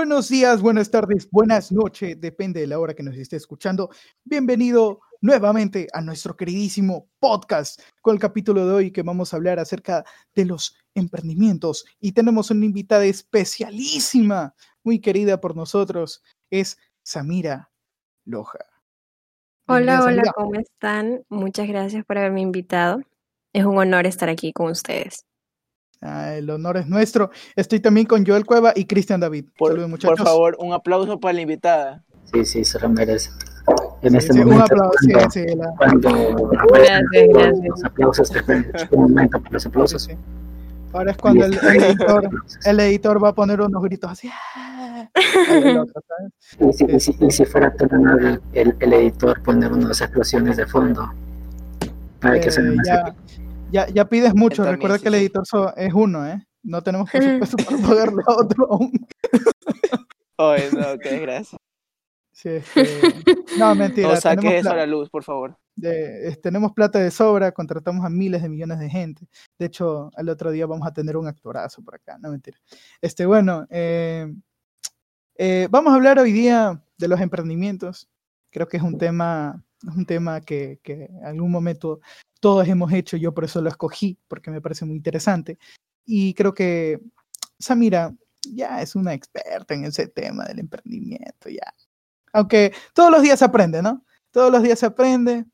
Buenos días, buenas tardes, buenas noches, depende de la hora que nos esté escuchando. Bienvenido nuevamente a nuestro queridísimo podcast con el capítulo de hoy que vamos a hablar acerca de los emprendimientos y tenemos una invitada especialísima, muy querida por nosotros, es Samira Loja. Hola, hola, ¿cómo están? Muchas gracias por haberme invitado. Es un honor estar aquí con ustedes. Ah, el honor es nuestro. Estoy también con Joel Cueva y Cristian David. Por, por favor, un aplauso para la invitada. Sí, sí, se lo merece. En este Sí, momento, un aplauso. sí, cuando, sí, la- cuando Gracias, gracias. los aplausos, este momento para los sí, aplausos. sí. Ahora es cuando el, el editor, el editor va a poner unos gritos así. ¡ah! Y si, y si- y si fuera tan el, el editor poner unas explosiones de fondo para que Eh, suene más ya, ya, pides mucho. También, Recuerda sí, que el editor so- es uno, ¿eh? No tenemos presupuesto para pagarle a otro aún. Ay, no, qué desgracia. Sí, este, No, mentira. No saques eso a la luz, por favor. de- es- tenemos plata de sobra, contratamos a miles de millones de gente. De hecho, al otro día vamos a tener un actorazo por acá, no mentira. Este, bueno, eh, eh, vamos a hablar hoy día de los emprendimientos. Creo que es un tema, es un tema que, que en algún momento todos hemos hecho, yo por eso lo escogí, porque me parece muy interesante. Y creo que Samira ya es una experta en ese tema del emprendimiento, ya. Aunque todos los días se aprende, ¿no? Todos los días se aprende,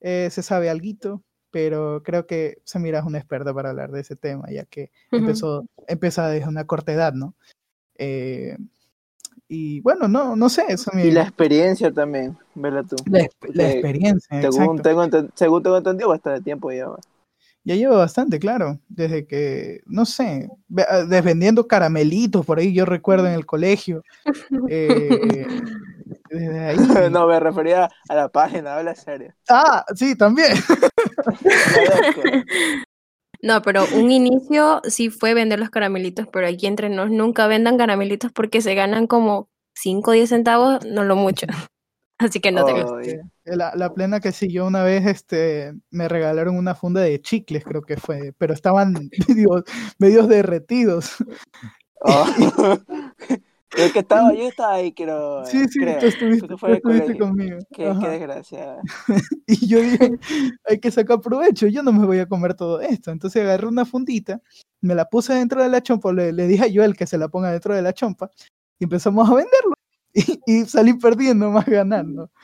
eh, se sabe alguito, pero creo que Samira es una experta para hablar de ese tema, ya que Ujú. empezó, empieza desde una corta edad, ¿no? Eh, y bueno, no, no sé, Samira. Y la experiencia también, ¿verdad tú? la, la experiencia, Según tengo, según tengo entendido, bastante tiempo lleva. Ya llevo bastante, claro, desde que, no sé, ah, vendiendo caramelitos por ahí, yo recuerdo en el colegio. eh, desde ahí. no, me refería a la página, habla serio. Ah, sí, también. No, pero un inicio sí fue vender los caramelitos, pero aquí entre nos nunca vendan caramelitos porque se ganan como 5 o 10 centavos, no lo mucho. Así que no te Oh, La, la plena que sí, yo una vez este, me regalaron una funda de chicles, creo que fue, pero estaban medio, medios derretidos. oh. El que estaba, yo estaba ahí, creo. Sí, sí, creo. tú estuviste, Tú conmigo. Qué, qué desgracia. Y yo dije, hay que sacar provecho, yo no me voy a comer todo esto. Entonces agarré una fundita, me la puse dentro de la chompa, le, le dije a Joel que se la ponga dentro de la chompa y empezamos a venderlo. Y, y salí perdiendo más ganando.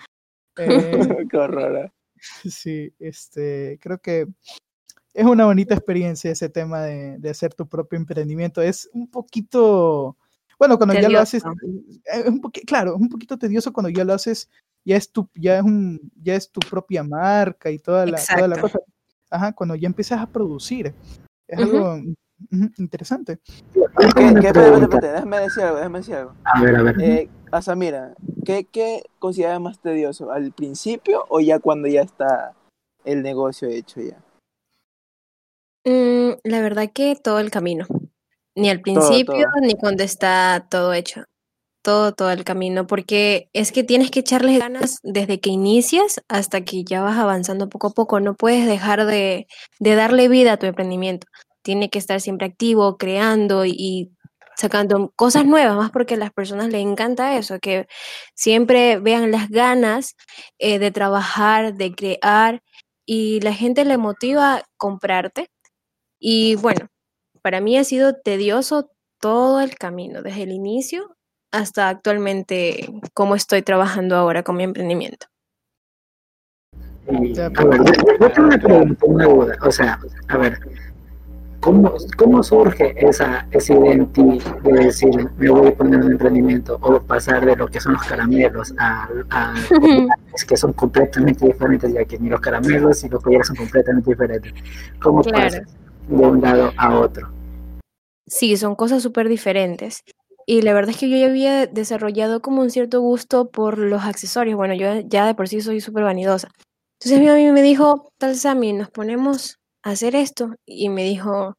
Eh, qué horror. eh. sí, este, creo que es una bonita experiencia ese tema de, de hacer tu propio emprendimiento. Es un poquito, bueno, cuando ya lo haces, es un poquito, claro, es un poquito tedioso cuando ya lo haces, ya es tu, ya es un, ya es tu propia marca y toda la, toda la cosa. Ajá, cuando ya empiezas a producir. Es algo interesante. ¿Qué, qué, espérate, espérate, déjame decir algo, déjame decir algo. A ver, a ver. Eh, Asamira, ¿qué, ¿qué consideras más tedioso? ¿Al principio o ya cuando ya está el negocio hecho ya? Mm, la verdad que todo el camino. Ni al principio, todo. ni cuando está todo hecho. Todo, todo el camino. Porque es que tienes que echarle ganas desde que inicias hasta que ya vas avanzando poco a poco. No puedes dejar de, de darle vida a tu emprendimiento. Tiene que estar siempre activo, creando y, y sacando cosas nuevas, más porque a las personas les encanta eso, que siempre vean las ganas eh, de trabajar, de crear y la gente le motiva a comprarte. Y bueno, para mí ha sido tedioso todo el camino, desde el inicio hasta actualmente cómo estoy trabajando ahora con mi emprendimiento. Y, a ver, yo, tengo una pregunta, una duda. O sea, a ver, ¿cómo, cómo surge esa, esa identidad de decir, me voy a poner un emprendimiento o pasar de lo que son los caramelos a, a que son completamente diferentes, ya que ni los caramelos y los collares son completamente diferentes? ¿Cómo Claro. pasas de un lado a otro? Sí, son cosas súper diferentes. Y la verdad es que yo ya había desarrollado como un cierto gusto por los accesorios. Bueno, yo ya de por sí soy súper vanidosa. Entonces mi mami me dijo, tal Sammy, nos ponemos a hacer esto. Y me dijo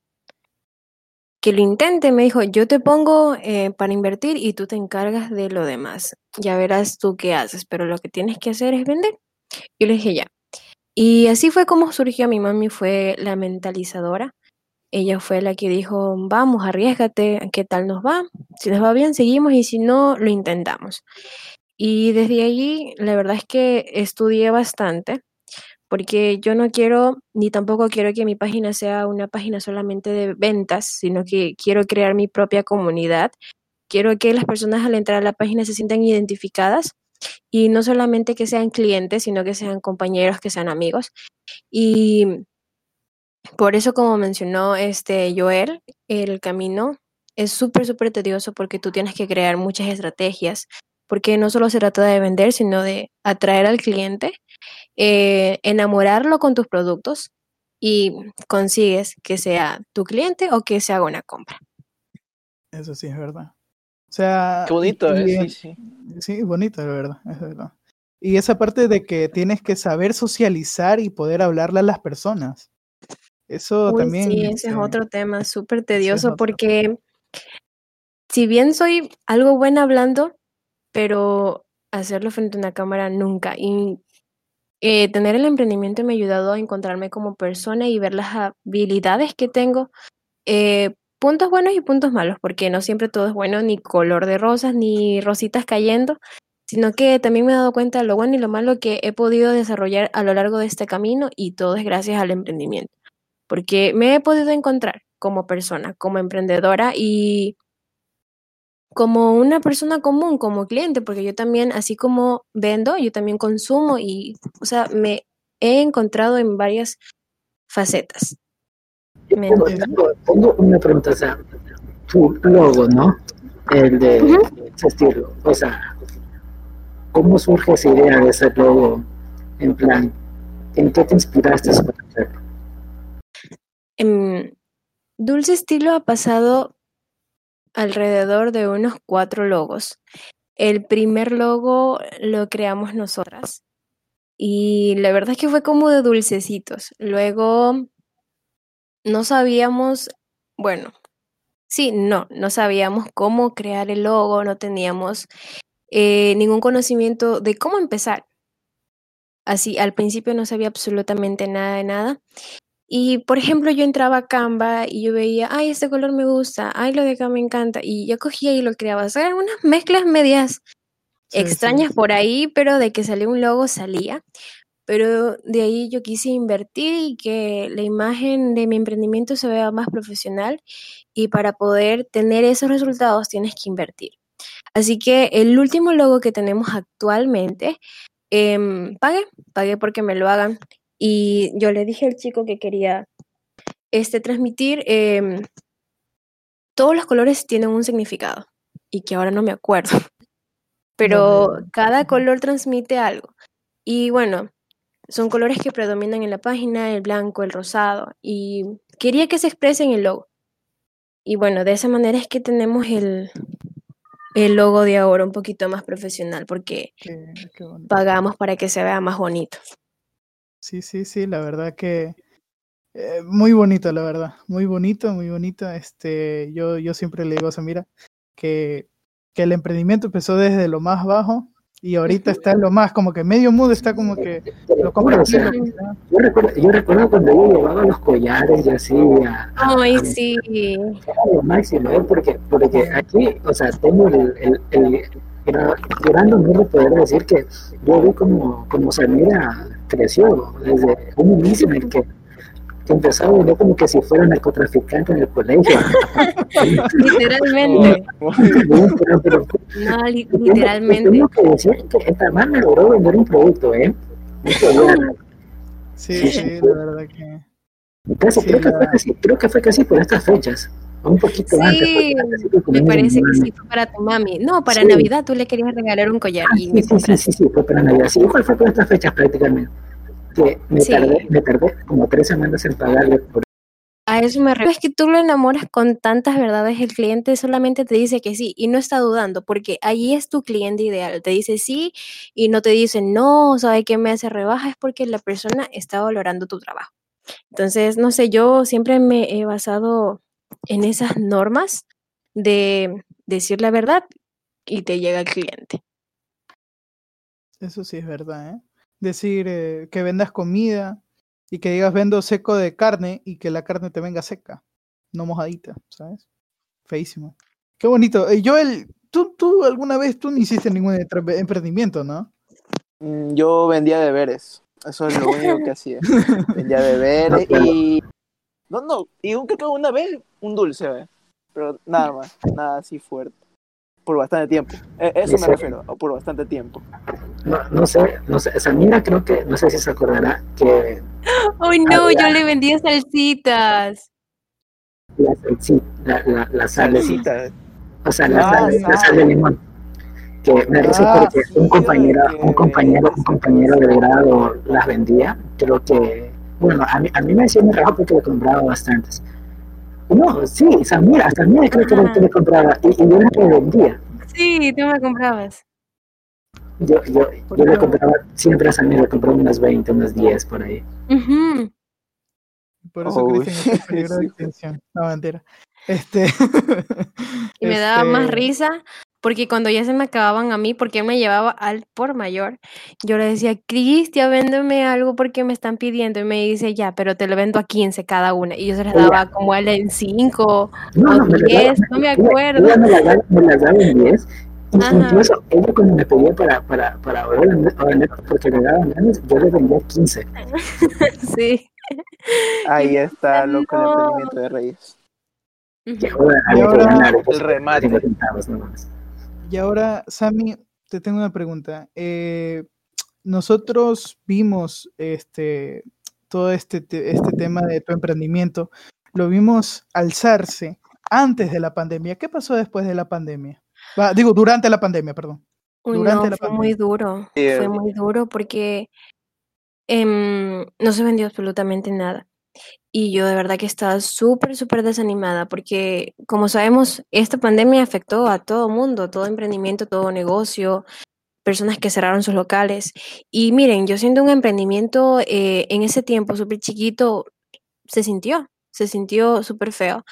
que lo intente. Me dijo, yo te pongo eh, para invertir y tú te encargas de lo demás. Ya verás tú qué haces, pero lo que tienes que hacer es vender. Yo le dije, ya. Y así fue como surgió mi mami, fue la mentalizadora. Ella fue la que dijo, vamos, arriesgate, ¿qué tal nos va? Si nos va bien, seguimos y si no, lo intentamos. Y desde allí, la verdad es que estudié bastante, porque yo no quiero, ni tampoco quiero que mi página sea una página solamente de ventas, sino que quiero crear mi propia comunidad. Quiero que las personas al entrar a la página se sientan identificadas y no solamente que sean clientes, sino que sean compañeros, que sean amigos. Y por eso, como mencionó este Joel, el camino es súper, súper tedioso porque tú tienes que crear muchas estrategias, porque no solo se trata de vender, sino de atraer al cliente, eh, enamorarlo con tus productos y consigues que sea tu cliente o que se haga una compra. Eso sí es verdad. O sea, Qué bonito, y- ¿eh? Sí, sí. Sí, bonito, de verdad, es verdad. Y esa parte de que tienes que saber socializar y poder hablarle a las personas. Eso Uy, también. sí, ese es este, otro tema súper tedioso porque si bien soy algo buena hablando, pero hacerlo frente a una cámara nunca. Y eh, tener el emprendimiento me ha ayudado a encontrarme como persona y ver las habilidades que tengo, eh, puntos buenos y puntos malos, porque no siempre todo es bueno, ni color de rosas, ni rositas cayendo, sino que también me he dado cuenta de lo bueno y lo malo que he podido desarrollar a lo largo de este camino y todo es gracias al emprendimiento, porque me he podido encontrar como persona, como emprendedora y como una persona común, como cliente, porque yo también, así como vendo, yo también consumo y, o sea, me he encontrado en varias facetas. ¿Me Tengo, entiendes? tengo- tengo una pregunta, o sea, tu logo, ¿no? El de ese estilo, o sea, ¿cómo surge esa idea de ese logo? En plan, ¿en qué te inspiraste para hacerlo? Em, Dulce Estilo ha pasado alrededor de unos cuatro logos. El primer logo lo creamos nosotras y la verdad es que fue como de dulcecitos. Luego no sabíamos, bueno, sí, no, no sabíamos cómo crear el logo, no teníamos eh, ningún conocimiento de cómo empezar. Así, al principio no sabía absolutamente nada de nada. Y, por ejemplo, yo entraba a Canva y yo veía, ay, este color me gusta, ay, lo de acá me encanta. Y yo cogía y lo creaba. O sea, eran unas mezclas medias Sí, sí. extrañas por ahí, pero de que salía un logo salía. Pero de ahí yo quise invertir y que la imagen de mi emprendimiento se vea más profesional. Y para poder tener esos resultados tienes que invertir. Así que el último logo que tenemos actualmente, em, pagué, pagué porque me lo hagan. Y yo le dije al chico que quería este, transmitir, em, todos los colores tienen un significado y que ahora no me acuerdo. Pero cada color transmite algo. Y bueno, son colores que predominan en la página, el blanco, el rosado. Y quería que se exprese en el logo. Y bueno, de esa manera es que tenemos el, el logo de ahora un poquito más profesional, porque pagamos para que se vea más bonito. Sí, sí, sí, la verdad que eh, muy bonito, la verdad, muy bonito, muy bonito. Este, yo, yo siempre le digo a Samira que, que el emprendimiento empezó desde lo más bajo y ahorita está en lo más, como que medio mundo está como que lo o sea, sea. yo recuerdo, yo recuerdo cuando yo llevaba los collares y así a, a- Ay, a- sí. era lo máximo, ¿eh? porque, porque aquí, o sea, tengo el, el, el honor de poder decir que yo vi como, como Samira creció desde un inicio en el que, que empezó a vender como que si fuera narcotraficante en el colegio. Literalmente. pero, pero, No, li- literalmente. Tengo que decir que esta man me logró vender un producto, ¿eh? Un. Sí, sí, la verdad que Casi, Sí, creo, que fue casi, creo que fue casi por estas fechas, un poquito antes. Sí, fue como me parece que sí fue para tu mami. No, para Sí. Navidad tú le querías regalar un collar Ah, y sí, me sí, sí, sí, fue para Navidad. Sí, igual fue por estas fechas prácticamente. Que me, tardé, me tardé como tres semanas en pagarle por A eso me refiero. Es que tú lo enamoras con tantas verdades, el cliente solamente te dice que sí y no está dudando porque allí es tu cliente ideal. Te dice sí y no te dice no, sabe que me hace rebaja, es porque la persona está valorando tu trabajo. Entonces, no sé, yo siempre me he basado en esas normas de decir la verdad y te llega el cliente. eso sí es verdad, ¿eh? Decir eh, que vendas comida y que digas vendo seco de carne y que la carne te venga seca. no mojadita, ¿sabes? Feísimo. Qué bonito. Eh, Joel, ¿tú, tú alguna vez tú no hiciste ningún emprendimiento, ¿no? Mm, Yo vendía deberes. Eso es lo único que hacía. Vendía deberes y. No, no. Y un, creo que una vez un dulce, ¿ve? Pero nada más. Nada así fuerte. Por bastante tiempo. E- Eso me Dice- refiero. Por bastante tiempo. No, no sé, no sé, Samira creo que, no sé si se acordará que Ay, no, Había- yo le vendía salsitas. la, sí, la, la, la sal, de- o sea, la, Ah, sal, la sal. de limón. Que me risa Ah, porque sí, un compañero, que- un compañero, un compañero del grado las vendía, creo que, bueno, a mí, a mí me decía mi trabajo porque le compraba bastantes. No, sí, Samira, Samira creo que, el que le compraba y, y yo las revendía. Sí, tú me comprabas. Yo, yo, yo le compraba siempre a Samira, le compraba unas 20, unas 10 por ahí. Por eso Oh, Cristian en peligro de extinción. No, mentira. Este. Y me daba más este, risa porque cuando ya se me acababan a mí, porque él me llevaba al por mayor, yo le decía, Cristian, véndeme algo porque me están pidiendo. Y me dice, ya, pero te lo vendo a 15 cada una. Y yo se las daba como a él en 5 No, o no, me las 10, daba- no me acuerdo. Ella me las daba, me las daba en 10. Y Ajá. incluso ella cuando me pedía para, para, para ahora vender, porque le daban ganas, yo le vendía 15. Sí. Ahí está loco el No. emprendimiento de Reyes. Que había ganar. El remate. 50 centavos nomás. Y ahora, Sammy, te tengo una pregunta. Eh, nosotros vimos este todo este, te- este tema de tu emprendimiento, lo vimos alzarse antes de la pandemia. ¿Qué pasó después de la pandemia? Va, digo, durante la pandemia, perdón. Uy, durante no, la fue muy duro. Fue eh. muy duro porque em, no se vendió absolutamente nada. Y yo de verdad que estaba súper, súper desanimada porque, como sabemos, esta pandemia afectó a todo mundo, todo emprendimiento, todo negocio, personas que cerraron sus locales. Y miren, yo siendo un emprendimiento eh, en ese tiempo súper chiquito, se sintió, se sintió súper feo.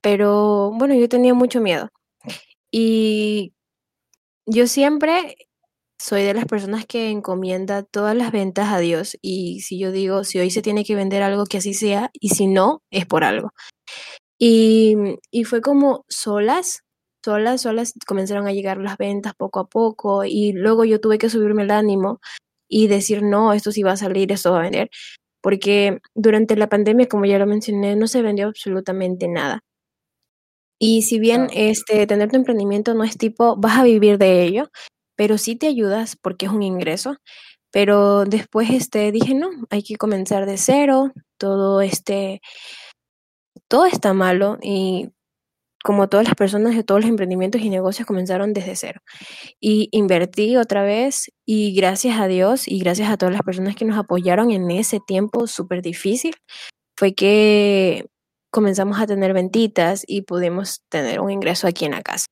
Pero bueno, yo tenía mucho miedo. Y yo siempre soy de las personas que encomienda todas las ventas a Dios y si yo digo, si hoy se tiene que vender algo, que así sea, y si no, es por algo. Y, y fue como solas, solas, solas comenzaron a llegar las ventas poco a poco y luego yo tuve que subirme el ánimo y decir, no, esto sí va a salir, esto va a vender, porque durante la pandemia, como ya lo mencioné, no se vendió absolutamente nada. Y si bien este, tener tu emprendimiento no es tipo, vas a vivir de ello, pero sí te ayudas porque es un ingreso. Pero después este, dije, no, hay que comenzar de cero, todo este, todo está malo y como todas las personas de todos los emprendimientos y negocios comenzaron desde cero. Y invertí otra vez y gracias a Dios y gracias a todas las personas que nos apoyaron en ese tiempo súper difícil, fue que comenzamos a tener ventitas y pudimos tener un ingreso aquí en la casa.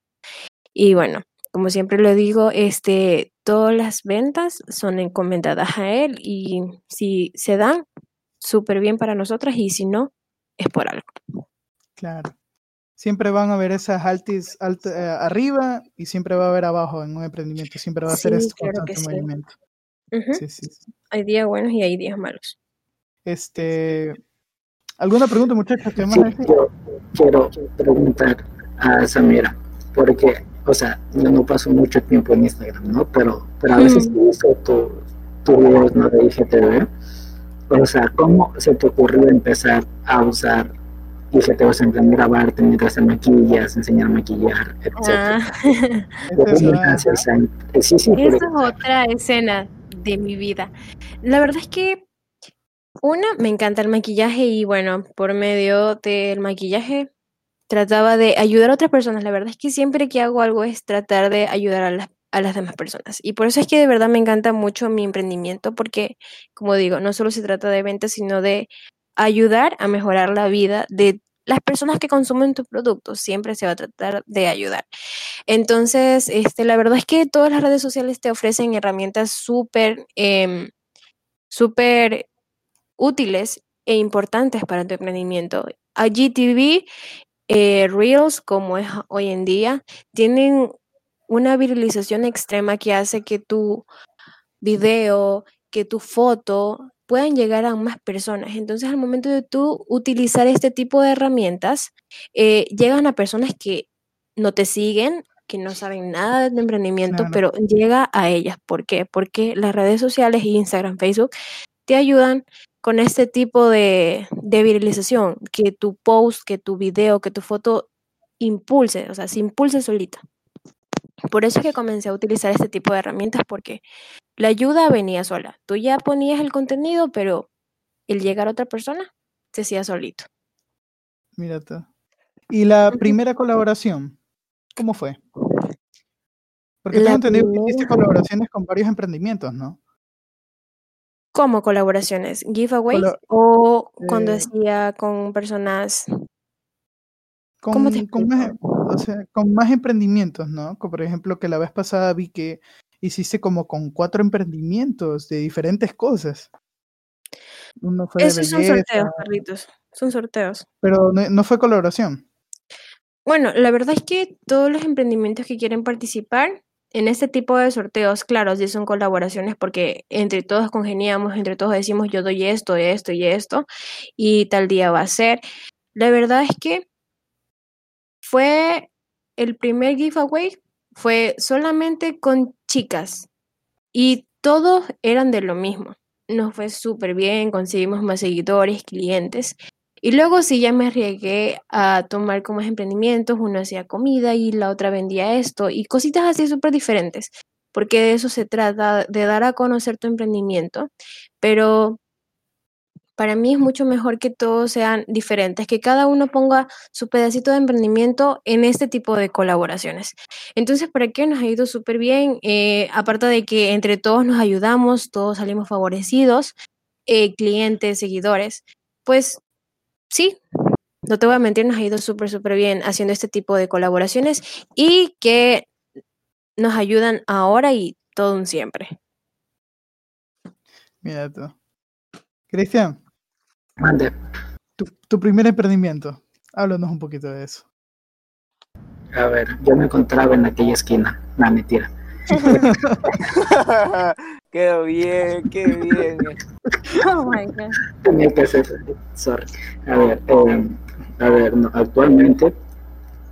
Y bueno, como siempre lo digo, este, todas las ventas son encomendadas a él y si se dan, súper bien para nosotras y si no, es por algo. Claro. Siempre van a haber esas altis alt- eh, arriba y siempre va a haber abajo en un emprendimiento. Siempre va a ser Sí, este claro constante sí. movimiento. Ujú. Sí, sí, sí. Hay días buenos y hay días malos. Este, ¿Alguna pregunta, muchachos? ¿Qué más Sí, yo quiero preguntar a Samira, porque, o sea, yo no paso mucho tiempo en Instagram, ¿no? Pero, pero a veces Mm. visto tu, tu videos, ¿no? De IGTV. O sea, ¿cómo se te ocurrió empezar a usar IGTV, o sea, en plan grabarte mientras te maquillas, enseñar a maquillar, etcétera? Ah, Esta ¿Qué es sea, sí, sí, Esa es otra escena de mi vida. La verdad es que una, me encanta el maquillaje y bueno, por medio del maquillaje trataba de ayudar a otras personas. La verdad es que siempre que hago algo es tratar de ayudar a las, a las demás personas. Y por eso es que de verdad me encanta mucho mi emprendimiento porque, como digo, no solo se trata de ventas, sino de ayudar a mejorar la vida de las personas que consumen tus productos. Siempre se va a tratar de ayudar. Entonces, este, la verdad es que todas las redes sociales te ofrecen herramientas súper, em, útiles e importantes para tu emprendimiento. IGTV, eh, Reels, como es hoy en día, tienen una viralización extrema que hace que tu video, que tu foto puedan llegar a más personas. Entonces, al momento de tú utilizar este tipo de herramientas, eh, llegan a personas que no te siguen, que no saben nada de emprendimiento, Claro. pero llega a ellas. ¿Por qué? Porque las redes sociales, Instagram, Facebook, te ayudan con este tipo de, de viralización, que tu post, que tu video, que tu foto impulse, o sea, se impulse solita. Por eso es que comencé a utilizar este tipo de herramientas, porque la ayuda venía sola. Tú ya ponías el contenido, pero el llegar a otra persona se hacía solito. Mira tú. ¿Y la primera colaboración? ¿Cómo fue? Porque La tengo entendido que hiciste colaboraciones con varios emprendimientos, ¿no? ¿Cómo colaboraciones? ¿Giveaways? Colo- ¿O cuando eh, hacía con personas? Con, ¿Cómo te con más, o sea, con más emprendimientos, ¿no? Como por ejemplo, que la vez pasada vi que hiciste como con cuatro emprendimientos de diferentes cosas. Uno fue Esos son sorteos, Carlitos. Son sorteos. pero no, no fue colaboración. Bueno, la verdad es que todos los emprendimientos que quieren participar en este tipo de sorteos, claro, sí son colaboraciones porque entre todos congeniamos, entre todos decimos yo doy esto, esto y esto, y tal día va a ser. La verdad es que fue el primer giveaway, fue solamente con chicas y todos eran de lo mismo. Nos fue súper bien, conseguimos más seguidores, clientes. Y luego sí ya me arriesgué a tomar como emprendimientos, uno hacía comida y la otra vendía esto y cositas así súper diferentes, porque de eso se trata, de dar a conocer tu emprendimiento, pero para mí es mucho mejor que todos sean diferentes, que cada uno ponga su pedacito de emprendimiento en este tipo de colaboraciones. Entonces, ¿para qué? Nos ha ido súper bien, eh, aparte de que entre todos nos ayudamos, todos salimos favorecidos, eh, clientes, seguidores, pues sí, no te voy a mentir, nos ha ido súper, súper bien haciendo este tipo de colaboraciones y que nos ayudan ahora y todo un siempre. Mira tú. Cristian, Mande. tu, tu primer emprendimiento. Háblanos un poquito de eso. A ver, yo me encontraba en aquella esquina. No, mentira. qué bien, qué bien. Oh my God. Tenía que hacer. Sorry. A ver, eh, a ver, no, actualmente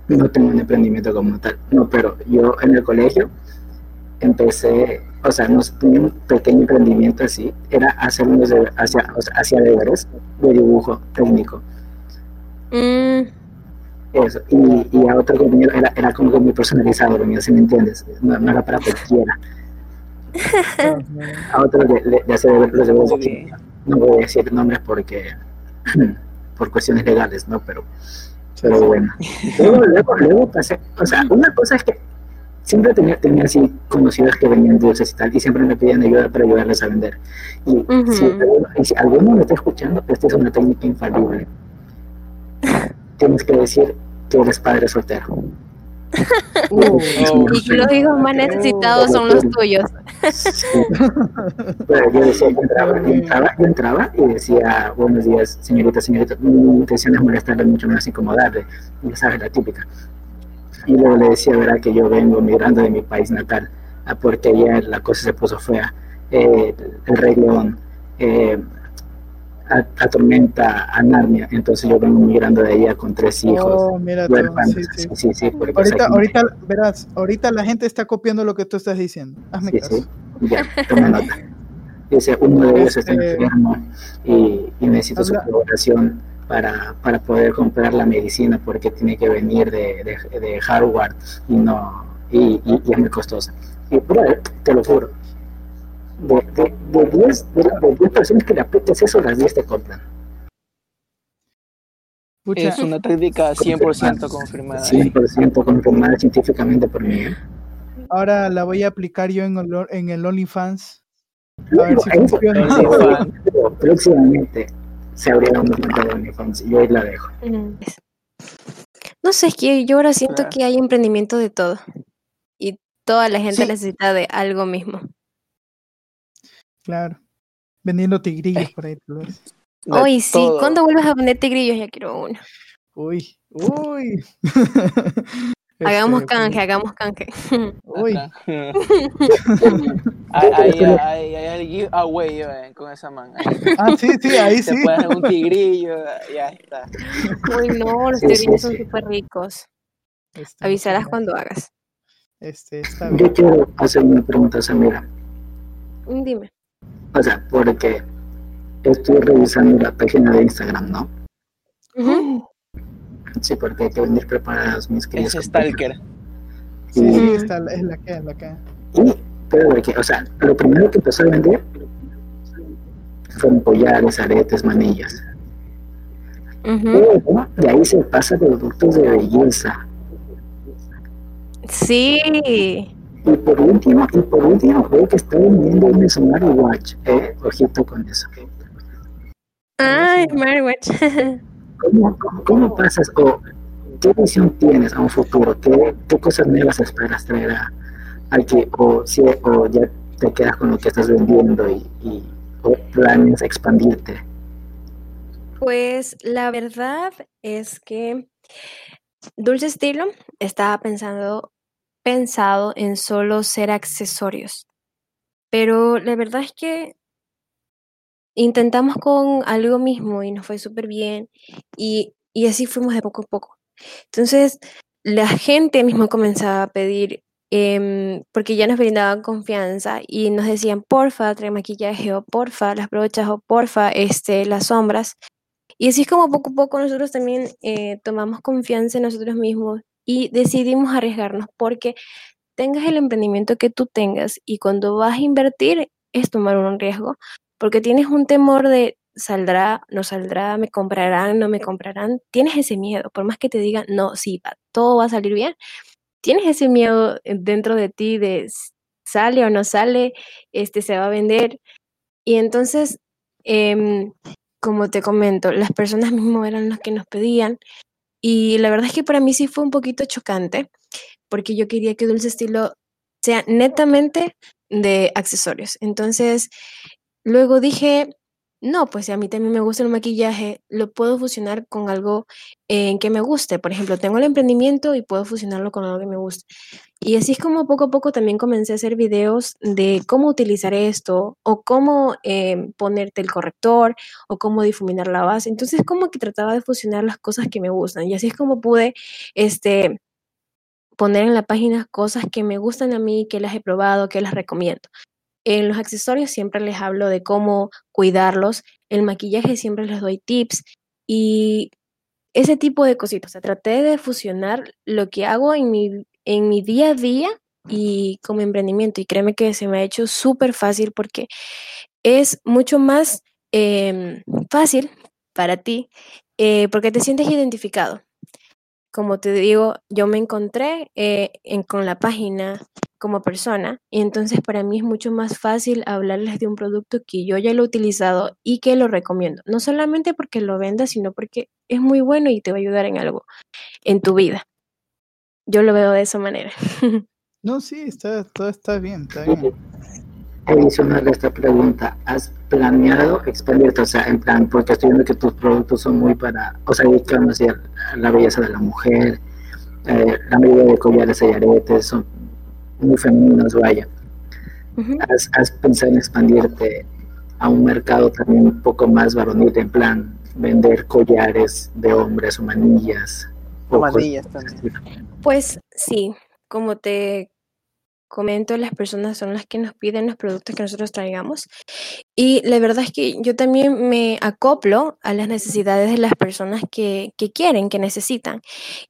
no tengo un emprendimiento como tal. No, pero yo en el colegio empecé, o sea, no tenía un pequeño emprendimiento así. Era hacer unos de, hacia, o sea, hacía deberes de dibujo técnico. Mm, Eso. Y, y a otro compañero era, era como que muy personalizado, lo mío, si me entiendes. No, no era para cualquiera. A otro le, le, le deber- los de. No voy a decir nombres porque por cuestiones legales, ¿no? Pero, pero bueno. Luego, luego, luego pasé, o sea, una cosa es que siempre tenía, tenía así conocidos que venían dulces y tal, y siempre me pedían ayuda para ayudarles a vender. Y, Ujú. si, alguno, y si alguno me está escuchando, esta es una técnica infalible. Tienes que decir que eres padre soltero. Y que los hijos más necesitados son los tuyos. Pero yo decía, yo entraba, yo entraba, yo entraba y decía, buenos días, señorita, señorita, mi intención es molestarle mucho, no es incomodarle, ya sabes, la típica. Y luego le decía, verá que yo vengo migrando de mi país natal, porque ayer la cosa se puso fea, eh, el rey león eh, atormenta a Narnia, entonces yo vengo migrando de allá con tres hijos. Oh, mira. Sí, sí. Sí, sí, Ahorita, ahorita, verás, ahorita la gente está copiando lo que tú estás diciendo. Hazme caso. ya, toma nota. Dice, uno de ellos está enfermo y, y necesito su Habla- colaboración para, para poder comprar la medicina porque tiene que venir de, de, de Harvard y no y, y- y es muy costosa. Y brother, te lo juro, de 10 de, de, diez- de, de diez personas que le aprietes eso, las 10 te compran. Pucha, Es una técnica 100% confirmada. 100% confirmada científicamente por mí. ¿eh? ahora la voy a aplicar yo en el, en el OnlyFans. A ver Luego, si funciona. Próximamente se abrirá una cuenta de OnlyFans y yo ahí la dejo. No sé, es que yo ahora siento Claro. que hay emprendimiento de todo. Y toda la gente Sí. necesita de algo mismo. Claro. Vendiendo tigrillos por ahí, tal vez. Hoy sí, todo. ¿cuándo vuelves a vender tigrillos? Ya quiero uno. Uy, uy. Hagamos Este, canje, hagamos canje. Uy. Ahí ahí- ahí- ahí hay el giveaway eh, con esa man. Ahí ah, sí, sí, ahí Se sí. puede hacer un tigrillo, ya está. Uy, no, los tigrillos son súper ricos. Este, Avisarás muchas cuando hagas. Este, está bien. Yo quiero hacer una pregunta, Samira. Dime. O sea, porque estoy revisando la página de Instagram, ¿no? Ujú. Sí, porque hay que venir preparados, mis queridos. Es. Stalker. Sí, Y- sí, Mm. está, es la que, es la que. Y, pero de que, o sea, lo primero que empezó a vender fueron collares, aretes, manillas. Pero de ahí se pasa a productos de belleza. Sí. Y por último, y por último, veo que está vendiendo un smartwatch. Eh, ojito con eso. Ay, Smartwatch. ¿Cómo, cómo, cómo pasas o qué visión tienes a un futuro? ¿Qué, qué cosas nuevas esperas traer a, al que, o, si, o ya te quedas con lo que estás vendiendo y, y o planes expandirte? Pues la verdad es que Dulce Estilo estaba pensando, pensado en solo ser accesorios. Pero la verdad es que intentamos con algo mismo y nos fue súper bien y, y así fuimos de poco a poco. Entonces, la gente mismo comenzaba a pedir, em, porque ya nos brindaban confianza y nos decían, porfa, trae maquillaje o porfa, las brochas o porfa, este, las sombras. Y así es como poco a poco nosotros también eh, tomamos confianza en nosotros mismos y decidimos arriesgarnos porque tengas el emprendimiento que tú tengas y cuando vas a invertir es tomar un riesgo porque tienes un temor de saldrá, no saldrá, me comprarán, no me comprarán, tienes ese miedo, por más que te digan, no, sí, va, todo va a salir bien, tienes ese miedo eh, dentro de ti de sale o no sale, este se va a vender y entonces em, como te comento, las personas mismo eran las que nos pedían y la verdad es que para mí sí fue un poquito chocante porque yo quería que Dulce Estilo sea netamente de accesorios. Entonces, luego dije, no, pues si a mí también me gusta el maquillaje, lo puedo fusionar con algo en que me guste. Por ejemplo, tengo el emprendimiento y puedo fusionarlo con algo que me guste. Y así es como poco a poco también comencé a hacer videos de cómo utilizar esto o cómo eh, ponerte el corrector o cómo difuminar la base. Entonces, como que trataba de fusionar las cosas que me gustan. Y así es como pude, este, poner en la página cosas que me gustan a mí, que las he probado, que las recomiendo. En los accesorios siempre les hablo de cómo cuidarlos, el maquillaje siempre les doy tips y ese tipo de cositas. O sea, traté de fusionar lo que hago en mi, en mi día a día y como emprendimiento y créeme que se me ha hecho súper fácil porque es mucho más em, fácil para ti eh, porque te sientes identificado como te digo, yo me encontré eh, con la página como persona y entonces para mí es mucho más fácil hablarles de un producto que yo ya lo he utilizado y que lo recomiendo. No solamente porque lo venda, sino porque es muy bueno y te va a ayudar en algo en tu vida. Yo lo veo de esa manera. No, sí, está, todo está bien, está bien. Adicional a esta pregunta, ¿has planeado expandirte? O sea, en plan, porque estoy viendo que tus productos son muy para, o sea, dedican hacia la belleza de la mujer, eh, la mayoría de collares y aretes son muy femeninos, vaya. ¿Has, has pensado en expandirte a un mercado también un poco más varonil, en plan, vender collares de hombres o manillas? o Manillas también. Pues sí, como te comento, las personas son las que nos piden los productos que nosotros traigamos. Y la verdad es que yo también me acoplo a las necesidades de las personas que, que quieren, que necesitan.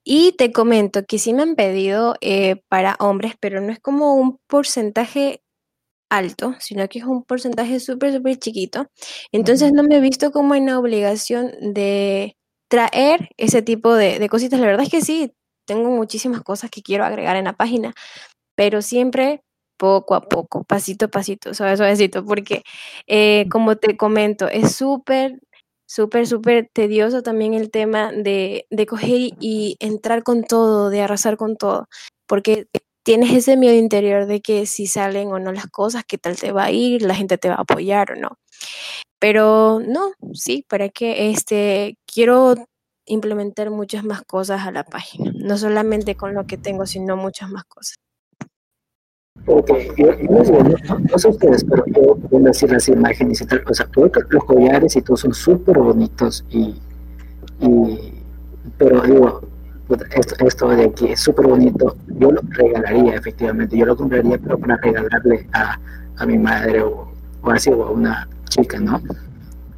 Y te comento que sí me han pedido eh, para hombres, pero no es como un porcentaje alto, sino que es un porcentaje súper, súper chiquito. Entonces no me he visto como en la obligación de traer ese tipo de, de cositas. La verdad es que sí, tengo muchísimas cosas que quiero agregar en la página, pero siempre poco a poco, pasito a pasito, suave, suavecito, porque eh, como te comento, es súper, súper, súper tedioso también el tema de, de coger y, y entrar con todo, de arrasar con todo, porque tienes ese miedo interior de que si salen o no las cosas, qué tal te va a ir, la gente te va a apoyar o no. Pero no, sí, para que este quiero implementar muchas más cosas a la página. No solamente con lo que tengo, sino muchas más cosas. Ok, yo, yo les digo, no, no sé ustedes, pero yo puedo decir las imágenes y tal, o sea, creo que los collares y todo son súper bonitos y, y, pero digo, esto, esto de aquí es súper bonito, yo lo regalaría efectivamente, yo lo compraría pero para regalarle a, a mi madre o, o así, o a una chica, ¿no?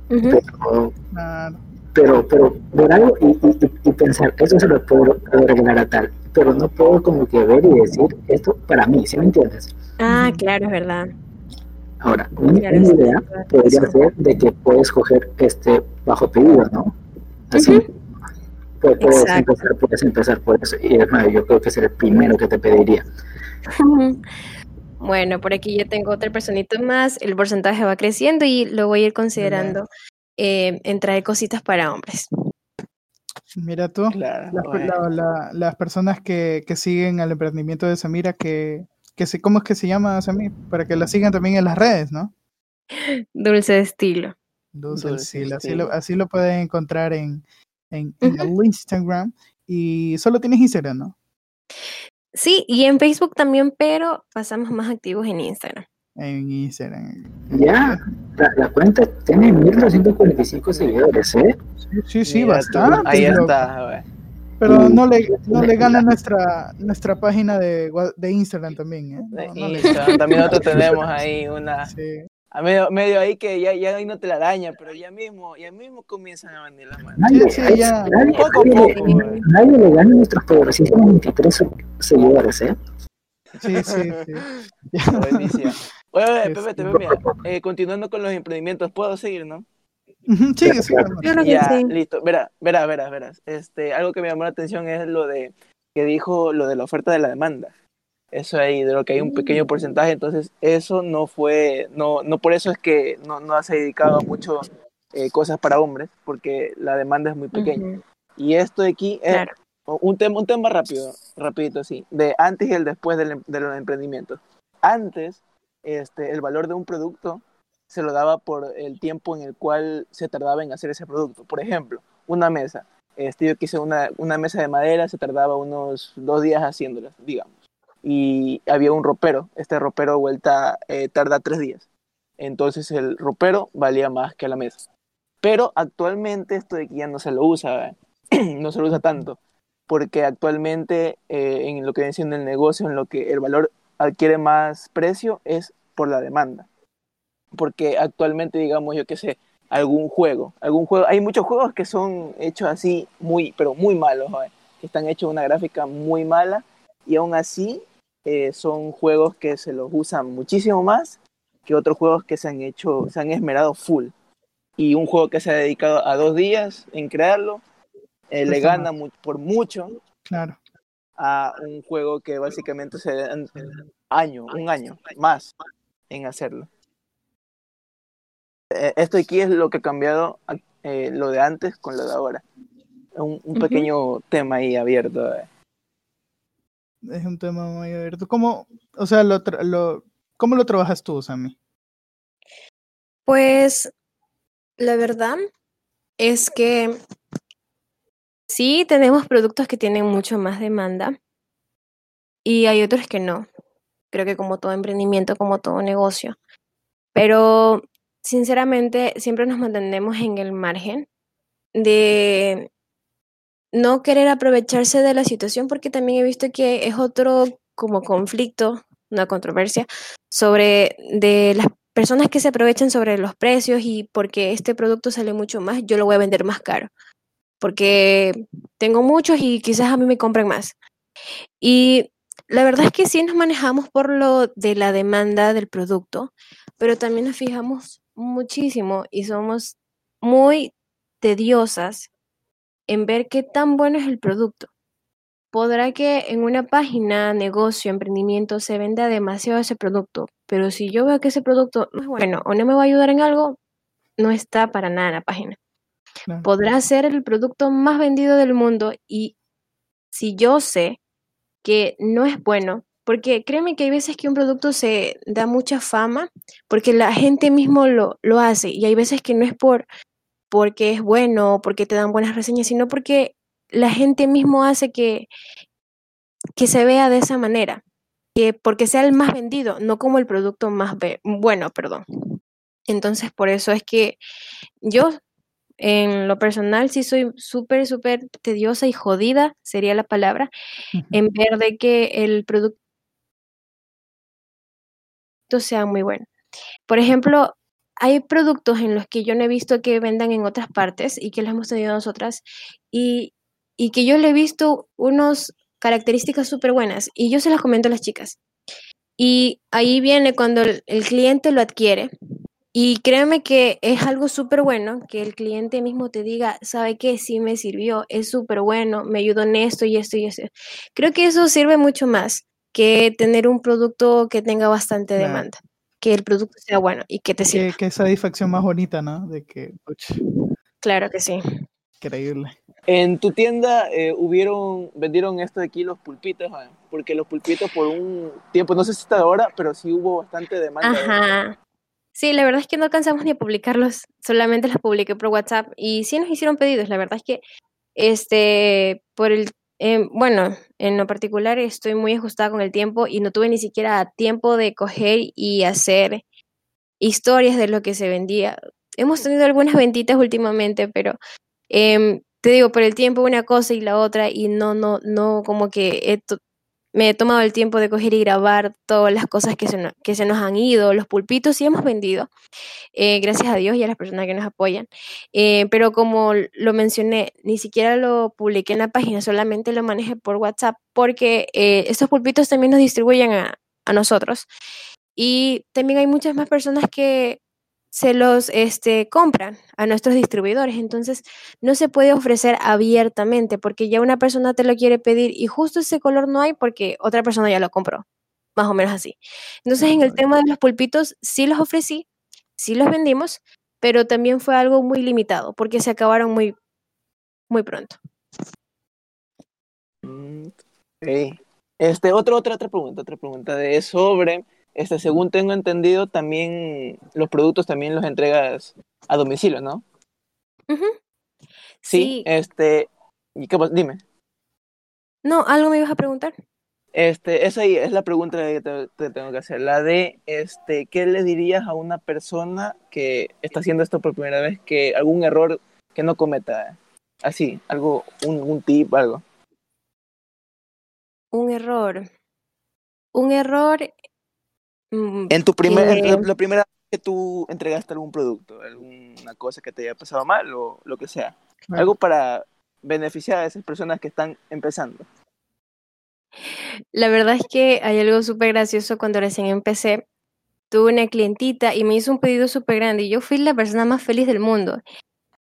Pero, Claro. Pero, pero ver algo y, y, y- y pensar, eso se lo puedo, puedo regalar a tal, pero no puedo como que ver y decir, esto para mí, ¿sí me entiendes? Ah, claro, es verdad. Ahora, una, Claro, una sí, idea podría ser de que puedes coger este bajo pedido, ¿no? Así. Ujú. Pu- Puedes, empezar, puedes empezar por eso. Y es más, yo creo que es el primero que te pediría. Bueno, por aquí yo tengo otra personita más, el porcentaje va creciendo y lo voy a ir considerando eh, en traer cositas para hombres. Mira tú. Claro. Las, bueno. la- la- las personas que, que siguen al emprendimiento de Samira, que, que se, ¿cómo es que se llama Samir? Para que la sigan también en las redes, ¿no? Dulce de estilo. Dulce Sil, así Estilo. lo, así lo pueden encontrar en, en, en Ujú. el Instagram. Y solo tienes Instagram, ¿no? Sí, y en Facebook también, pero pasamos más activos en Instagram. En Instagram. Ya, la, la cuenta tiene 1245 seguidores, ¿eh? Sí, sí, Mira bastante. Ahí loco. está, güey. Pero no le, no le gana nuestra, nuestra página de, de Instagram también, ¿eh? No, le Instagram. También nosotros tenemos ahí una. Sí. A medio, medio ahí que ya, ya ahí no te la daña, pero ya mismo, ya mismo comienzan a venir las manos. Nadie, Sí, sí, ya. nadie, Poco a nadie- poco, nadie le gana a nuestros poderosísimos 23 se- seguidores, ¿eh? Sí, sí, sí. Buenísimo. Oye, oye, Sí, Pepe, sí. te veo, mira, eh, continuando con los emprendimientos, ¿puedo seguir, no? Sigue, hermano. Claro Ya, sí. listo. Verás, verás, verás, verás. Este, algo que me llamó la atención es lo de que dijo lo de la oferta de la demanda. Eso ahí, de lo que hay un pequeño porcentaje, entonces eso no fue, no, no por eso es que no, no has dedicado mucho eh, cosas para hombres, porque la demanda es muy pequeña. Ujú, Y esto de aquí es Claro. un tema, un tema rápido, rapidito así, de antes y el después del, em- de los emprendimientos. Antes, este, el valor de un producto se lo daba por el tiempo en el cual se tardaba en hacer ese producto. Por ejemplo, una mesa. Este, yo quise una, una mesa de madera, se tardaba unos dos días haciéndola, digamos. Y había un ropero. Este ropero vuelta eh, tarda tres días. Entonces el ropero valía más que la mesa. Pero actualmente esto de aquí ya no se lo usa, no se lo usa tanto. Porque actualmente eh, en lo que siendo el negocio, en lo que el valor adquiere más precio es por la demanda. Porque actualmente, digamos, yo qué sé, algún juego, algún juego, hay muchos juegos que son hechos así muy, pero muy malos, ¿eh? que están hechos una gráfica muy mala y aún así eh, son juegos que se los usan muchísimo más que otros juegos que se han hecho, se han esmerado full. Y un juego que se ha dedicado a dos días en crearlo, eh, le gana mu- por mucho Claro. A un juego que básicamente se dan año, un año más en hacerlo. Eh, Esto aquí es lo que ha cambiado eh, lo de antes con lo de ahora. Un, pequeño tema ahí abierto. eh. Es un tema muy abierto. ¿Cómo, o sea, lo, tra- lo, ¿cómo lo trabajas tú, Sammy? Pues la verdad es que sí tenemos productos que tienen mucho más demanda y hay otros que no. Creo que como todo emprendimiento, como todo negocio. Pero sinceramente siempre nos mantenemos en el margen de no querer aprovecharse de la situación porque también he visto que es otro como conflicto, una controversia sobre de las personas que se aprovechan sobre los precios y porque este producto sale mucho más, yo lo voy a vender más caro. Porque tengo muchos y quizás a mí me compren más. Y la verdad es que sí nos manejamos por lo de la demanda del producto, pero también nos fijamos muchísimo y somos muy tediosas en ver qué tan bueno es el producto. Podrá que en una página, negocio, emprendimiento se venda demasiado ese producto, pero si yo veo que ese producto no es bueno o no me va a ayudar en algo, no está para nada en la página. Podrá ser el producto más vendido del mundo y si yo sé que no es bueno, porque créeme que hay veces que un producto se da mucha fama porque la gente mismo lo, lo hace y hay veces que no es por, porque es bueno, porque te dan buenas reseñas, sino porque la gente mismo hace que, que se vea de esa manera, que porque sea el más vendido, no como el producto más bueno, perdón. Entonces, por eso es que yo, en lo personal, sí soy súper, súper tediosa y jodida, sería la palabra, en ver de que el producto sea muy bueno. Por ejemplo, hay productos en los que yo no he visto que vendan en otras partes y que los hemos tenido nosotras y, y que yo le he visto unas características súper buenas y yo se las comento a las chicas. Y ahí viene cuando el, cliente lo adquiere y créeme que es algo súper bueno que el cliente mismo te diga, ¿sabe qué? Sí me sirvió, es súper bueno, me ayudó en esto y esto y esto. Creo que eso sirve mucho más que tener un producto que tenga bastante demanda que el producto sea bueno y que te sirva. Qué, qué satisfacción más bonita, ¿no? De que, Claro que sí. Increíble. En tu tienda eh, hubieron, vendieron esto de aquí los pulpitos, porque los pulpitos por un tiempo, no sé si está ahora, pero sí hubo bastante demanda. Ajá. Sí, la verdad es que no alcanzamos ni a publicarlos, solamente los publiqué por WhatsApp y sí nos hicieron pedidos. La verdad es que este por el Em, bueno, en lo particular estoy muy ajustada con el tiempo y no tuve ni siquiera tiempo de coger y hacer historias de lo que se vendía. Hemos tenido algunas ventitas últimamente, pero em, te digo, por el tiempo una cosa y la otra y no, no, no, como que me he tomado el tiempo de coger y grabar todas las cosas que se, que se nos han ido, los pulpitos sí hemos vendido, eh, gracias a Dios y a las personas que nos apoyan. Eh, pero como lo mencioné, ni siquiera lo publiqué en la página, solamente lo manejé por WhatsApp porque eh, estos pulpitos también nos distribuyen a, a nosotros. Y también hay muchas más personas que se los este, compran a nuestros distribuidores. Entonces, no se puede ofrecer abiertamente porque ya una persona te lo quiere pedir y justo ese color no hay porque otra persona ya lo compró. Más o menos así. Entonces, en el tema de los pulpitos, sí los ofrecí, sí los vendimos, pero también fue algo muy limitado porque se acabaron muy, muy pronto. Mm, este, otra, otra, otra pregunta, otra pregunta de sobre este, según tengo entendido, también los productos también los entregas a domicilio, ¿no? sí, este, ¿y qué Dime. No, algo me ibas a preguntar. Este, esa es la pregunta que te, tengo que hacer. La de, este, ¿qué le dirías a una persona que está haciendo esto por primera vez, que algún error que no cometa? Así, algo, un, un tip, algo. Un error. Un error en tu primer, la, primera vez que tú entregaste algún producto, alguna cosa que te haya pasado mal o lo que sea. Algo para beneficiar a esas personas que están empezando. La verdad es que hay algo súper gracioso cuando recién empecé. Tuve una clientita y me hizo un pedido súper grande y yo fui la persona más feliz del mundo.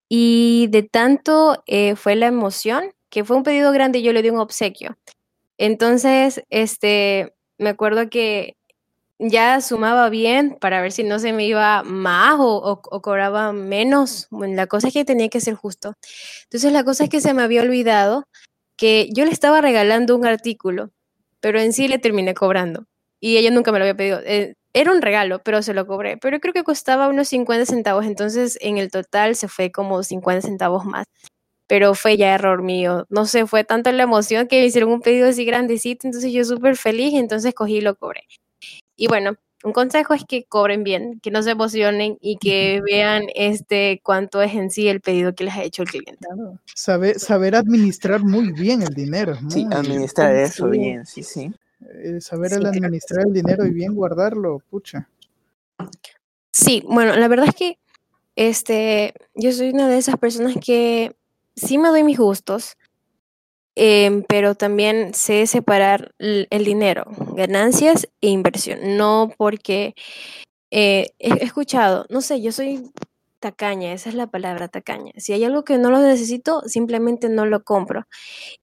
Y de tanto eh, fue la emoción que fue un pedido grande y yo le di un obsequio. Entonces, este, me acuerdo que ya sumaba bien para ver si no se me iba más o, cobraba menos. Bueno, la cosa es que tenía que ser justo. Entonces la cosa es que se me había olvidado que yo le estaba regalando un artículo, pero en sí le terminé cobrando. Y ella nunca me lo había pedido. Eh, era un regalo, pero se lo cobré. Pero creo que costaba unos 50 centavos, entonces en el total se fue como 50 centavos más. Pero fue ya error mío. No sé, fue tanto la emoción que me hicieron un pedido así grandecito, entonces yo súper feliz, entonces cogí y lo cobré. Y bueno, un consejo es que cobren bien, que no se emocionen y que vean este cuánto es en sí el pedido que les ha hecho el cliente. Saber, saber administrar muy bien el dinero. Sí, administrar eso bien, sí, sí. Eh, saber administrar el dinero y bien guardarlo, pucha. Sí, bueno, la verdad es que este, yo soy una de esas personas que sí me doy mis gustos, Em, pero también sé separar el dinero, ganancias e inversión. No porque eh, he escuchado, no sé, yo soy tacaña, esa es la palabra tacaña. Si hay algo que no lo necesito, simplemente no lo compro.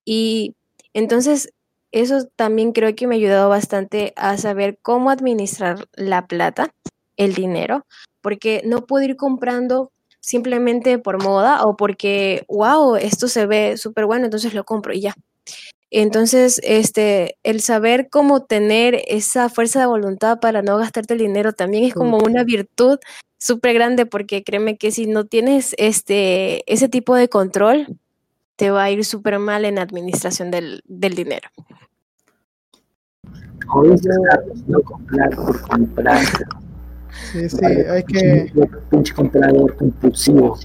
Y entonces eso también creo que me ha ayudado bastante a saber cómo administrar la plata, el dinero, porque no puedo ir comprando simplemente por moda o porque, wow, esto se ve súper bueno, entonces lo compro y ya. Entonces, este, el saber cómo tener esa fuerza de voluntad para no gastarte el dinero también es como una virtud súper grande porque créeme que si no tienes este, ese tipo de control, te va a ir súper mal en la administración del, del dinero. Hoy se está no comprar por comprar. Sí, sí, hay que... Pinche comprador compulsivo.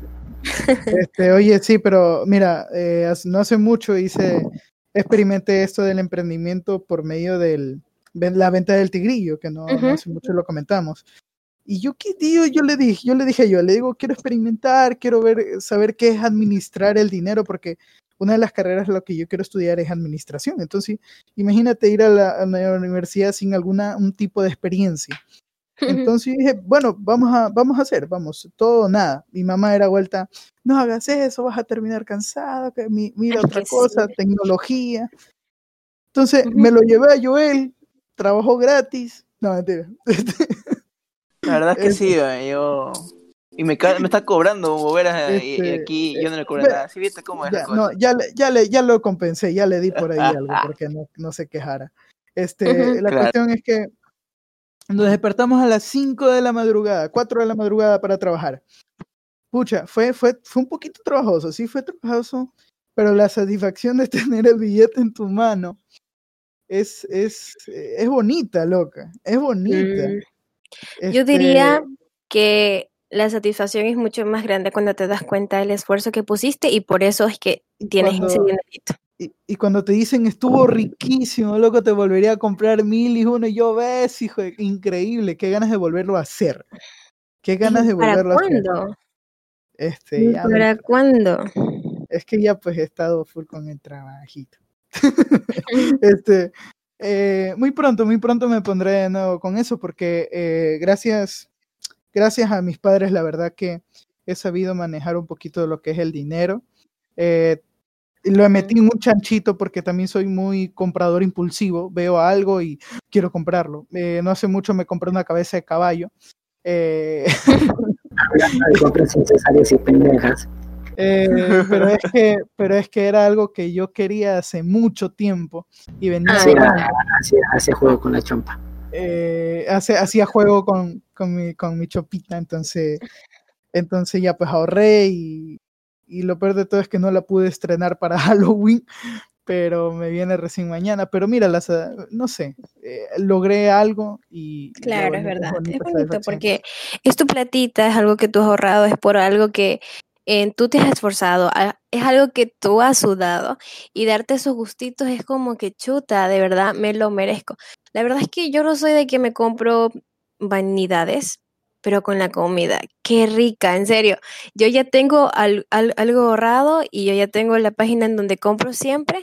Este, oye, sí, pero mira, eh, no hace mucho hice, experimenté esto del emprendimiento por medio de la venta del tigrillo, que no, no hace mucho lo comentamos. Y yo qué digo, yo le dije, yo le dije a yo, le digo, quiero experimentar, quiero ver, saber qué es administrar el dinero, porque una de las carreras lo que yo quiero estudiar es administración. Entonces, imagínate ir a la, universidad sin alguna un tipo de experiencia. Entonces dije, bueno, vamos a, vamos a hacer, vamos, todo nada. Mi mamá era vuelta, no hagas eso, vas a terminar cansado, que mira otra cosa, tecnología. Entonces me lo llevé a Joel, trabajó gratis. No, mentira. La verdad es que sí, yo y me, me está cobrando boberas y, este, aquí yo no le cobro nada. ¿Sí viste cómo es ya, No, ya, ya, le, ya lo compensé, ya le di por ahí algo porque no, no se quejara. Este, la cuestión es que nos despertamos a las 5 de la madrugada, 4 de la madrugada para trabajar. Pucha, fue, fue, fue un poquito trabajoso, sí fue trabajoso, pero la satisfacción de tener el billete en tu mano es, es, es bonita, loca, es bonita. Mm. Yo diría este que la satisfacción es mucho más grande cuando te das cuenta del esfuerzo que pusiste y por eso es que tienes ese dinerito. Y, cuando te dicen estuvo riquísimo, loco, te volvería a comprar mil y uno, y yo ves, hijo, increíble, qué ganas de volverlo a hacer. Qué ganas de volverlo a hacer. Este, ¿Para cuándo? Es que ya pues he estado full con el trabajito. este, eh, muy pronto, muy pronto me pondré de nuevo con eso porque eh, gracias gracias a mis padres, la verdad que he sabido manejar un poquito de lo que es el dinero. Eh, lo metí en un chanchito porque también soy muy comprador impulsivo. Veo algo y quiero comprarlo. Eh, no hace mucho me compré una cabeza de caballo. Eh, eh, pero es que pero es que era algo que yo quería hace mucho tiempo y venía hacia juego con la chompa hacía juego con, con, mi, con mi chopita, entonces, entonces ya pues ahorré y, y lo peor de todo es que no la pude estrenar para Halloween, pero me viene recién mañana. Pero mira, las, no sé, eh, logré algo y... Claro, es verdad. Es bonito porque es tu platita, es algo que tú has ahorrado, es por algo que eh, tú te has esforzado, es algo que tú has sudado y darte esos gustitos es como que chuta, de verdad me lo merezco. La verdad es que yo no soy de que me compro vanidades, pero con la comida. Qué rica, en serio. Yo ya tengo algo ahorrado y yo ya tengo la página en donde compro siempre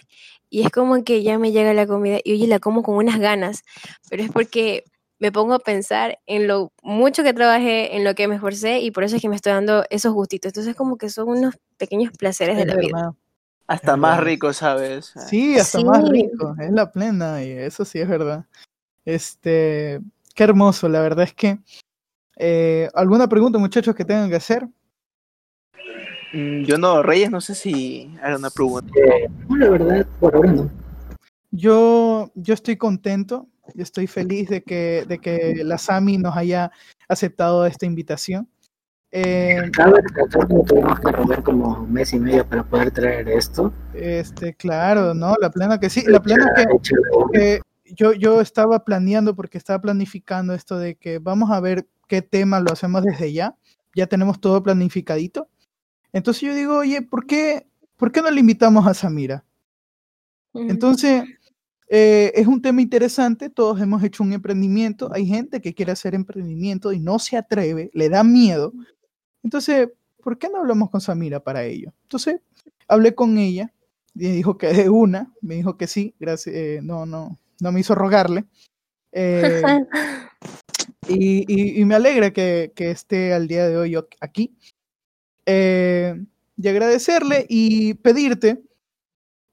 y es como que ya me llega la comida y oye, la como con unas ganas, pero es porque me pongo a pensar en lo mucho que trabajé, en lo que me esforcé y por eso es que me estoy dando esos gustitos. Entonces como que son unos pequeños placeres de la vida. Hasta más rico, ¿sabes? Sí, hasta más rico, es la plena y eso sí es verdad. Este, qué hermoso, la verdad es que... Eh, ¿Alguna pregunta, muchachos, que tengan que hacer? Mm, yo no, Reyes, no sé si hay una pregunta. no, la verdad, por ahora no. Yo, yo estoy contento, y estoy feliz de que, de que la SAMI nos haya aceptado esta invitación. Eh, Cabe que tuvimos que romper como un mes y medio para poder traer esto. Este, claro, ¿no? La plena que sí, la plena que, yo, yo estaba planeando porque estaba planificando esto de que vamos a ver qué tema lo hacemos desde ya. Ya tenemos todo planificadito. Entonces yo digo, oye, ¿por qué, ¿por qué no le invitamos a Samira? Entonces, eh, es un tema interesante, todos hemos hecho un emprendimiento, hay gente que quiere hacer emprendimiento y no se atreve, le da miedo, entonces, ¿por qué no hablamos con Samira para ello? Entonces, hablé con ella y dijo que de una, me dijo que sí, gracias, eh, no, no, no me hizo rogarle. Eh, y, me alegra que, esté al día de hoy aquí. Eh, y agradecerle y pedirte,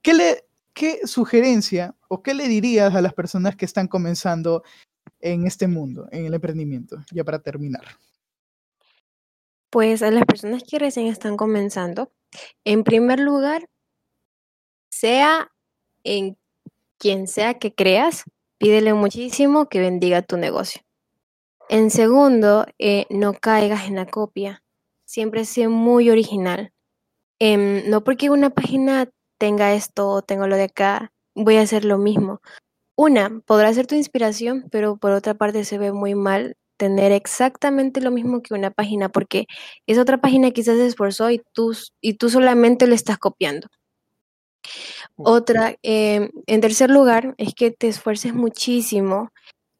¿qué, le, ¿qué sugerencia o qué le dirías a las personas que están comenzando en este mundo, en el emprendimiento? Ya para terminar. Pues a las personas que recién están comenzando, en primer lugar, sea en quien sea que creas, pídele muchísimo que bendiga tu negocio. En segundo, eh, no caigas en la copia. Siempre sé muy original. Em, no porque una página tenga esto o tenga lo de acá, voy a hacer lo mismo. Una, podrá ser tu inspiración, pero por otra parte se ve muy mal tener exactamente lo mismo que una página, porque esa otra página quizás se esforzó y tú, y tú solamente lo estás copiando. Otra, em, en tercer lugar, es que te esfuerces muchísimo.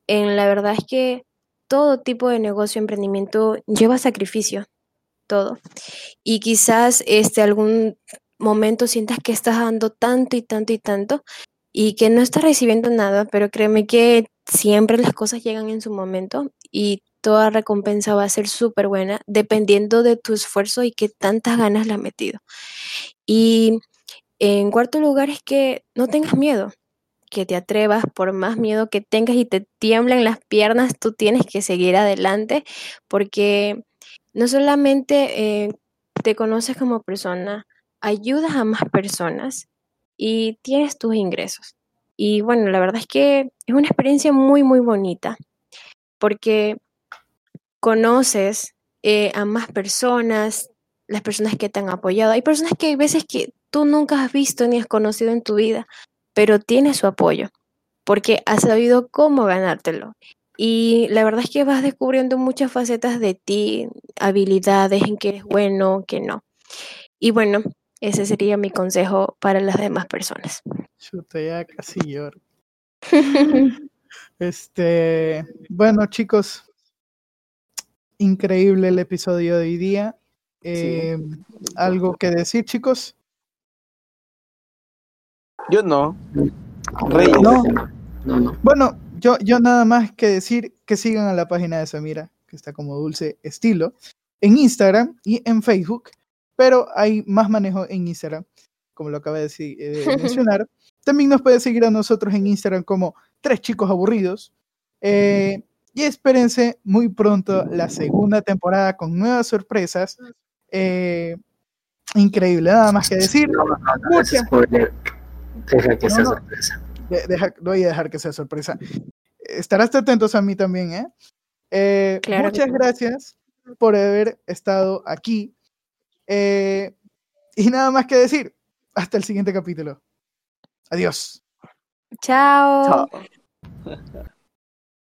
En la verdad es que todo tipo de negocio, emprendimiento lleva sacrificio, todo. Y quizás este algún momento sientas que estás dando tanto y tanto y tanto y que no estás recibiendo nada, pero créeme que siempre las cosas llegan en su momento y toda recompensa va a ser súper buena dependiendo de tu esfuerzo y qué tantas ganas le has metido. Y en cuarto lugar es que no tengas miedo, que te atrevas, por más miedo que tengas y te tiemblen las piernas, tú tienes que seguir adelante porque no solamente eh, te conoces como persona, ayudas a más personas y tienes tus ingresos. Y bueno, la verdad es que es una experiencia muy, muy bonita porque conoces eh, a más personas, las personas que te han apoyado. Hay personas que hay veces que tú nunca has visto ni has conocido en tu vida, pero tienes su apoyo porque has sabido cómo ganártelo. Y la verdad es que vas descubriendo muchas facetas de ti, habilidades en que eres bueno, que no. Y bueno, ese sería mi consejo para las demás personas. Chuta, ya casi lloro. este, bueno, chicos, increíble el episodio de hoy día. Eh, ¿Algo que decir, chicos? Yo no. Rey. No. no, no. Bueno, yo, yo nada más que decir que sigan a la página de Samira, que está como Dulce Estilo, en Instagram y en Facebook, pero hay más manejo en Instagram, como lo acaba de, decir, eh, mencionar. También nos puede seguir a nosotros en Instagram como Tres Chicos Aburridos. Eh, y espérense muy pronto la segunda temporada con nuevas sorpresas. Eh, increíble, nada más que decir. Deja que sea sorpresa voy a dejar que sea sorpresa. Estarás atentos a mí también, ¿eh? eh muchas gracias por haber estado aquí. Eh, y nada más que decir. Hasta el siguiente capítulo. Adiós. Chao. Chao.